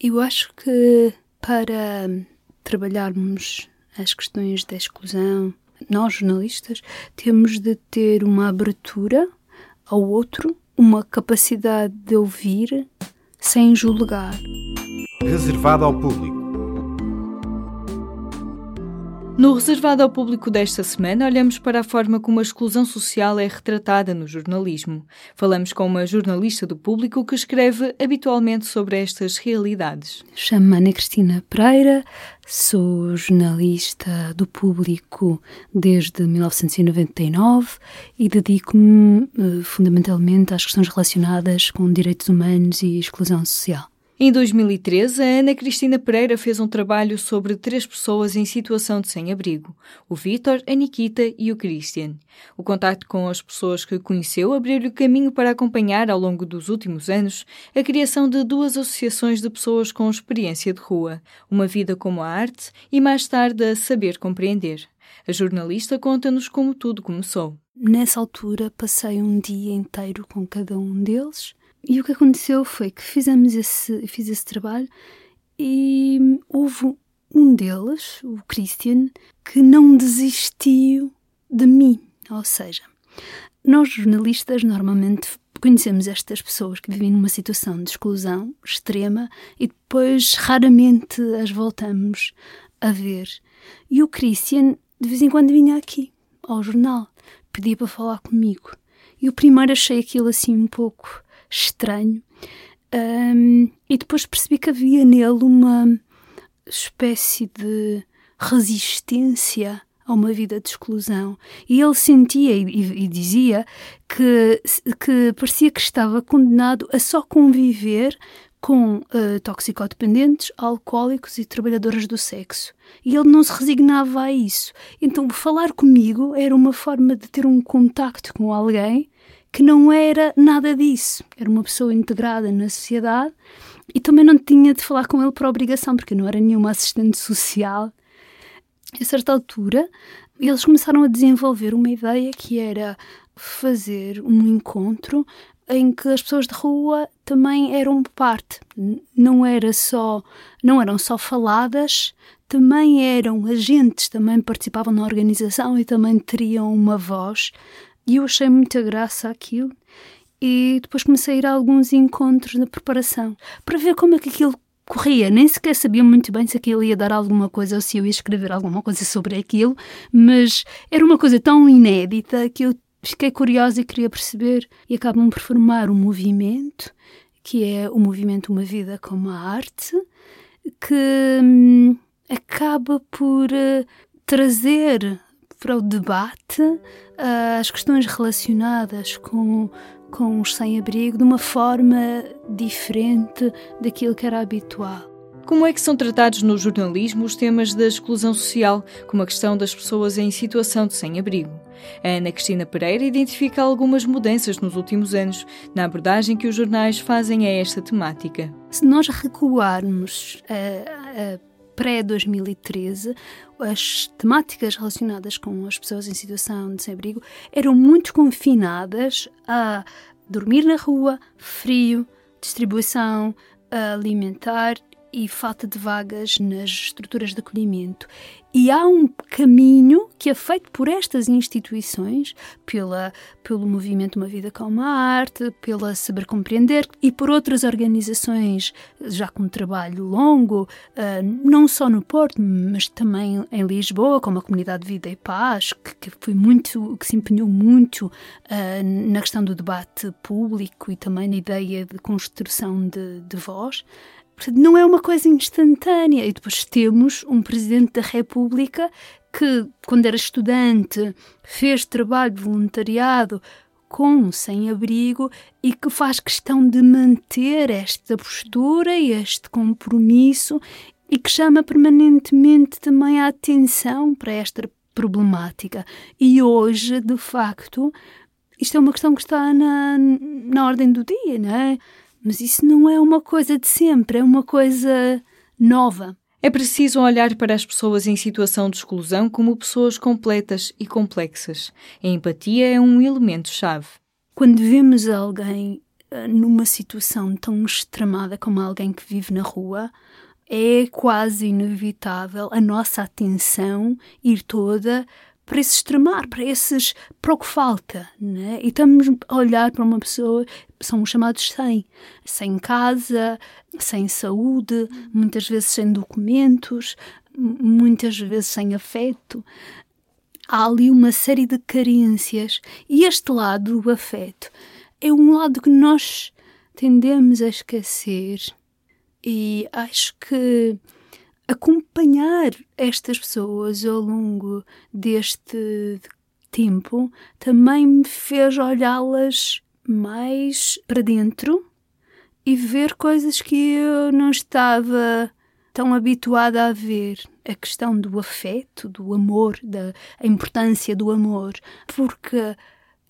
Eu acho que para trabalharmos as questões da exclusão, nós jornalistas temos de ter uma abertura ao outro, uma capacidade de ouvir sem julgar. Reservado ao público. No reservado ao público desta semana, olhamos para a forma como a exclusão social é retratada no jornalismo. Falamos com uma jornalista do público que escreve habitualmente sobre estas realidades. Chamo-me Ana Cristina Pereira, sou jornalista do público desde 1999 e dedico-me uh, fundamentalmente às questões relacionadas com direitos humanos e exclusão social. Em 2013, a Ana Cristina Pereira fez um trabalho sobre três pessoas em situação de sem-abrigo: o Vítor, a Nikita e o Christian. O contacto com as pessoas que conheceu abriu-lhe o caminho para acompanhar, ao longo dos últimos anos, a criação de duas associações de pessoas com experiência de rua: Uma Vida como a Arte e, mais tarde, a Saber Compreender. A jornalista conta-nos como tudo começou. Nessa altura, passei um dia inteiro com cada um deles e o que aconteceu foi que fizemos esse, fiz esse trabalho e houve um deles, o Christian, que não desistiu de mim. Ou seja, nós jornalistas normalmente conhecemos estas pessoas que vivem numa situação de exclusão extrema e depois raramente as voltamos a ver. E o Christian de vez em quando vinha aqui ao jornal, pedia para falar comigo. E o primeiro achei aquilo assim um pouco estranho. Um, e depois percebi que havia nele uma espécie de resistência a uma vida de exclusão. E ele sentia e, e, dizia que, que parecia que estava condenado a só conviver com uh, toxicodependentes, alcoólicos e trabalhadoras do sexo. E ele não se resignava a isso. Então, falar comigo era uma forma de ter um contacto com alguém que não era nada disso. Era uma pessoa integrada na sociedade e também não tinha de falar com ele por obrigação, porque não era nenhuma assistente social. A certa altura, eles começaram a desenvolver uma ideia que era fazer um encontro em que as pessoas de rua também eram parte. Não era só, não eram só faladas, também eram agentes, também participavam na organização e também teriam uma voz e eu achei muita graça aquilo. E depois comecei a ir a alguns encontros na preparação para ver como é que aquilo corria. Nem sequer sabia muito bem se aquilo ia dar alguma coisa ou se eu ia escrever alguma coisa sobre aquilo, mas era uma coisa tão inédita que eu fiquei curiosa e queria perceber. E acabam por formar um movimento, que é o movimento Uma Vida como a Arte, que hum, acaba por uh, trazer para o debate uh, as questões relacionadas com, com os sem-abrigo de uma forma diferente daquilo que era habitual. Como é que são tratados no jornalismo os temas da exclusão social, como a questão das pessoas em situação de sem-abrigo? A Ana Cristina Pereira identifica algumas mudanças nos últimos anos na abordagem que os jornais fazem a esta temática. Se nós recuarmos a, a pré-2013, as temáticas relacionadas com as pessoas em situação de sem-abrigo eram muito confinadas a dormir na rua, frio, distribuição alimentar e falta de vagas nas estruturas de acolhimento. E há um caminho que é feito por estas instituições, pela, pelo movimento Uma Vida com uma Arte, pela Saber Compreender e por outras organizações já com trabalho longo, uh, não só no Porto, mas também em Lisboa, como a Comunidade de Vida e Paz, que, foi muito, que se empenhou muito uh, na questão do debate público e também na ideia de construção de, de voz. Portanto, não é uma coisa instantânea. E depois temos um Presidente da República que, quando era estudante, fez trabalho de voluntariado com sem-abrigo e que faz questão de manter esta postura e este compromisso e que chama permanentemente também a atenção para esta problemática. E hoje, de facto, isto é uma questão que está na, na ordem do dia, não é? Mas isso não é uma coisa de sempre, é uma coisa nova. É preciso olhar para as pessoas em situação de exclusão como pessoas completas e complexas. A empatia é um elemento-chave. Quando vemos alguém eh, numa situação tão extremada como alguém que vive na rua, é quase inevitável a nossa atenção ir toda para esse extremar, para esses para o que falta, né? E estamos a olhar para uma pessoa, são os chamados sem, sem casa, sem saúde, muitas vezes sem documentos, muitas vezes sem afeto. Há ali uma série de carências e este lado do afeto é um lado que nós tendemos a esquecer e acho que acompanhar estas pessoas ao longo deste tempo também me fez olhá-las mais para dentro e ver coisas que eu não estava tão habituada a ver. A questão do afeto, do amor, da a importância do amor, porque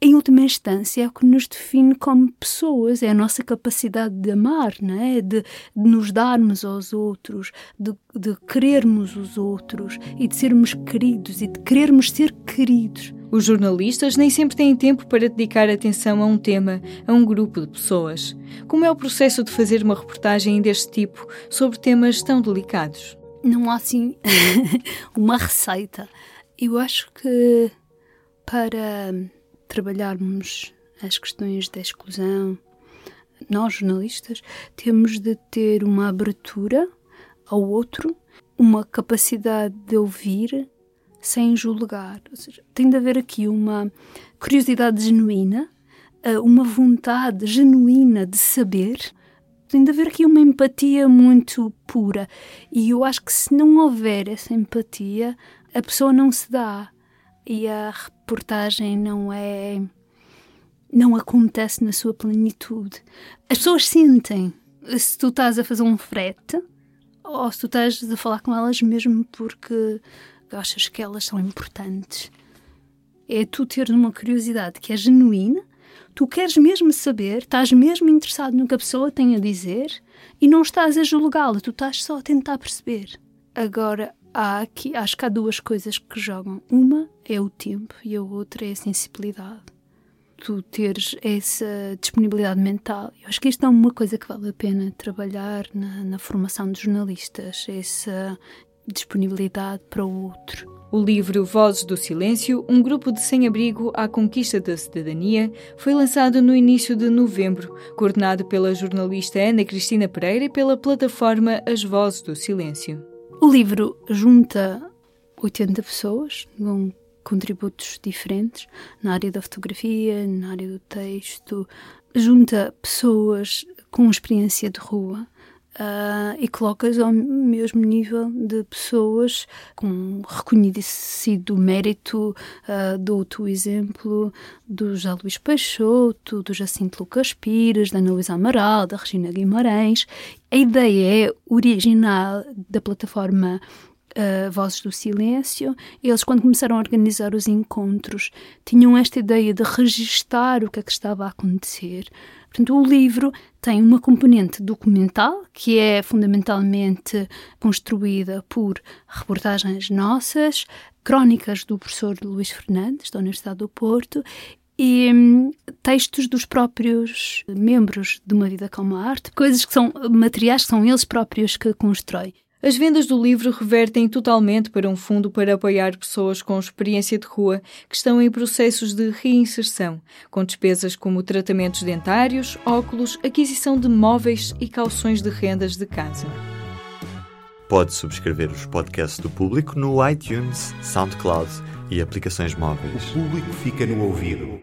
em última instância, é o que nos define como pessoas, é a nossa capacidade de amar, não é? de, de nos darmos aos outros, de, de querermos os outros e de sermos queridos e de querermos ser queridos. Os jornalistas nem sempre têm tempo para dedicar atenção a um tema, a um grupo de pessoas. Como é o processo de fazer uma reportagem deste tipo sobre temas tão delicados? Não há assim uma receita. Eu acho que para trabalharmos as questões da exclusão, nós jornalistas temos de ter uma abertura ao outro, uma capacidade de ouvir sem julgar. Ou seja, tem de haver aqui uma curiosidade genuína, eh, uma vontade genuína de saber. Tem de haver aqui uma empatia muito pura. E eu acho que se não houver essa empatia, a pessoa não se dá e a reportagem não é. não acontece na sua plenitude. As pessoas sentem se tu estás a fazer um frete ou se tu estás a falar com elas mesmo porque achas que elas são importantes. É tu teres uma curiosidade que é genuína, tu queres mesmo saber, estás mesmo interessado no que a pessoa tem a dizer e não estás a julgá-la, tu estás só a tentar perceber. Agora, há aqui, acho que há duas coisas que jogam. Uma é o tempo e a outra é a sensibilidade. Tu teres essa disponibilidade mental. Eu acho que isto é uma coisa que vale a pena trabalhar na, na formação de jornalistas, essa disponibilidade para o outro. O livro Vozes do Silêncio, um grupo de sem-abrigo à conquista da cidadania, foi lançado no início de novembro, coordenado pela jornalista Ana Cristina Pereira e pela plataforma As Vozes do Silêncio. O livro junta 80 pessoas com contributos diferentes na área da fotografia, na área do texto, junta pessoas com experiência de rua Uh, e colocas ao mesmo nível de pessoas com reconhecido mérito. Uh, Dou-te o exemplo do José Luís Peixoto, do Jacinto Lucas Pires, da Ana Luísa Amaral, da Regina Guimarães. A ideia é original da plataforma Uh, Vozes do Silêncio, eles, quando começaram a organizar os encontros, tinham esta ideia de registar o que é que estava a acontecer, Portanto, o livro tem uma componente documental, que é fundamentalmente construída por reportagens nossas, crónicas do professor Luís Fernandes, da Universidade do Porto, e hum, textos dos próprios membros de Uma Vida com a Arte, coisas que são materiais que são eles próprios que constroem. As vendas do livro revertem totalmente para um fundo para apoiar pessoas com experiência de rua que estão em processos de reinserção, com despesas como tratamentos dentários, óculos, aquisição de móveis e calções de rendas de casa. Pode subscrever os podcasts do público no iTunes, SoundCloud e aplicações móveis. O público fica no ouvido.